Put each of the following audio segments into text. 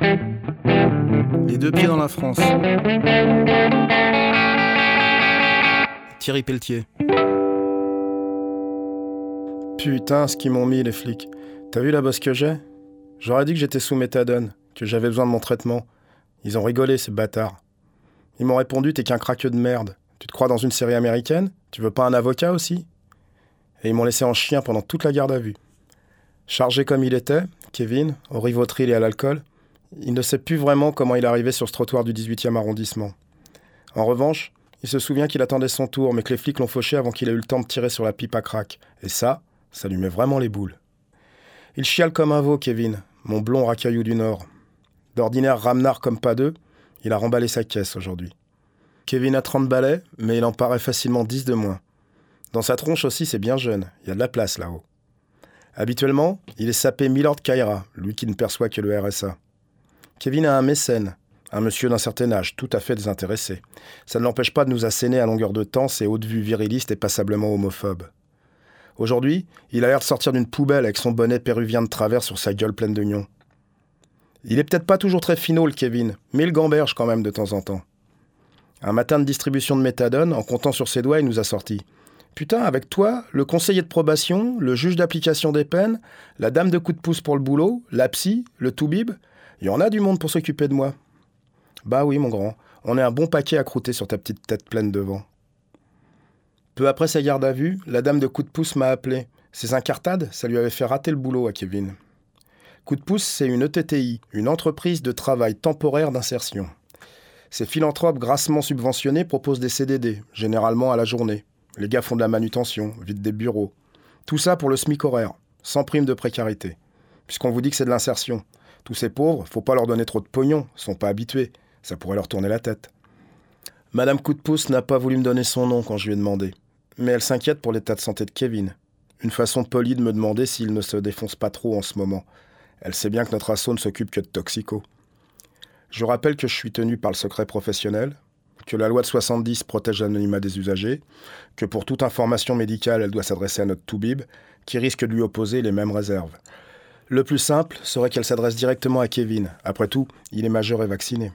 Les deux pieds dans la France. Thierry Pelletier. Putain, ce qu'ils m'ont mis, les flics. T'as vu la bosse que j'ai? J'aurais dit que j'étais sous méthadone, que j'avais besoin de mon traitement. Ils ont rigolé, ces bâtards. Ils m'ont répondu T'es qu'un craqueux de merde. Tu te crois dans une série américaine? Tu veux pas un avocat aussi? Et ils m'ont laissé en chien pendant toute la garde à vue. Chargé comme il était, Kevin, au rivotril et à l'alcool, il ne sait plus vraiment comment il arrivé sur ce trottoir du 18e arrondissement. En revanche, il se souvient qu'il attendait son tour, mais que les flics l'ont fauché avant qu'il ait eu le temps de tirer sur la pipe à crack. Et ça, ça lui met vraiment les boules. Il chiale comme un veau, Kevin, mon blond racaillou du Nord. D'ordinaire ramenard comme pas deux, il a remballé sa caisse aujourd'hui. Kevin a 30 balais, mais il en paraît facilement 10 de moins. Dans sa tronche aussi, c'est bien jeune, il y a de la place là-haut. Habituellement, il est sapé Milord Kaira, lui qui ne perçoit que le RSA. Kevin a un mécène, un monsieur d'un certain âge, tout à fait désintéressé. Ça ne l'empêche pas de nous asséner à longueur de temps ses hautes vues virilistes et passablement homophobes. Aujourd'hui, il a l'air de sortir d'une poubelle avec son bonnet péruvien de travers sur sa gueule pleine d'oignons. Il est peut-être pas toujours très finot, le Kevin, mais il gamberge quand même de temps en temps. Un matin de distribution de méthadone, en comptant sur ses doigts, il nous a sorti. Putain, avec toi, le conseiller de probation, le juge d'application des peines, la dame de coup de pouce pour le boulot, la psy, le toubib, il y en a du monde pour s'occuper de moi. Bah oui, mon grand, on est un bon paquet à croûter sur ta petite tête pleine de vent. Peu après sa garde à vue, la dame de coup de pouce m'a appelé. Ces incartades, ça lui avait fait rater le boulot à Kevin. Coup de pouce, c'est une ETTI, une entreprise de travail temporaire d'insertion. Ces philanthropes grassement subventionnés proposent des CDD, généralement à la journée. Les gars font de la manutention, vident des bureaux. Tout ça pour le SMIC horaire, sans prime de précarité. Puisqu'on vous dit que c'est de l'insertion. Tous ces pauvres, faut pas leur donner trop de pognon, sont pas habitués. Ça pourrait leur tourner la tête. Madame Coup de pouce n'a pas voulu me donner son nom quand je lui ai demandé mais elle s'inquiète pour l'état de santé de Kevin. Une façon polie de me demander s'il ne se défonce pas trop en ce moment. Elle sait bien que notre assaut ne s'occupe que de toxico. Je rappelle que je suis tenu par le secret professionnel, que la loi de 70 protège l'anonymat des usagers, que pour toute information médicale, elle doit s'adresser à notre Toubib, qui risque de lui opposer les mêmes réserves. Le plus simple serait qu'elle s'adresse directement à Kevin. Après tout, il est majeur et vacciné.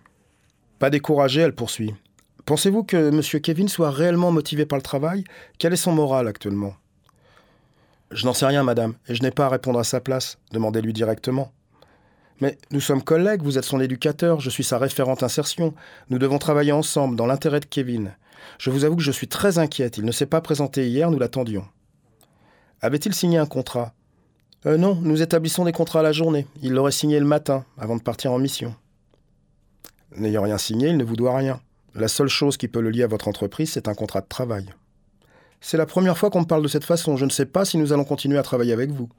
Pas découragée, elle poursuit. Pensez-vous que M. Kevin soit réellement motivé par le travail? Quel est son moral actuellement? Je n'en sais rien, madame, et je n'ai pas à répondre à sa place. Demandez-lui directement. Mais nous sommes collègues, vous êtes son éducateur, je suis sa référente insertion. Nous devons travailler ensemble, dans l'intérêt de Kevin. Je vous avoue que je suis très inquiète, il ne s'est pas présenté hier, nous l'attendions. Avait-il signé un contrat? Euh, Non, nous établissons des contrats à la journée. Il l'aurait signé le matin, avant de partir en mission. N'ayant rien signé, il ne vous doit rien. La seule chose qui peut le lier à votre entreprise, c'est un contrat de travail. C'est la première fois qu'on me parle de cette façon. Je ne sais pas si nous allons continuer à travailler avec vous.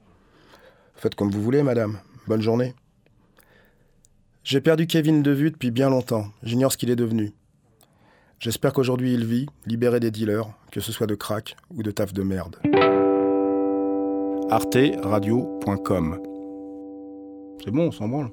Faites comme vous voulez, madame. Bonne journée. J'ai perdu Kevin de vue depuis bien longtemps. J'ignore ce qu'il est devenu. J'espère qu'aujourd'hui il vit, libéré des dealers, que ce soit de crack ou de taf de merde. arteradio.com C'est bon, on s'en branle.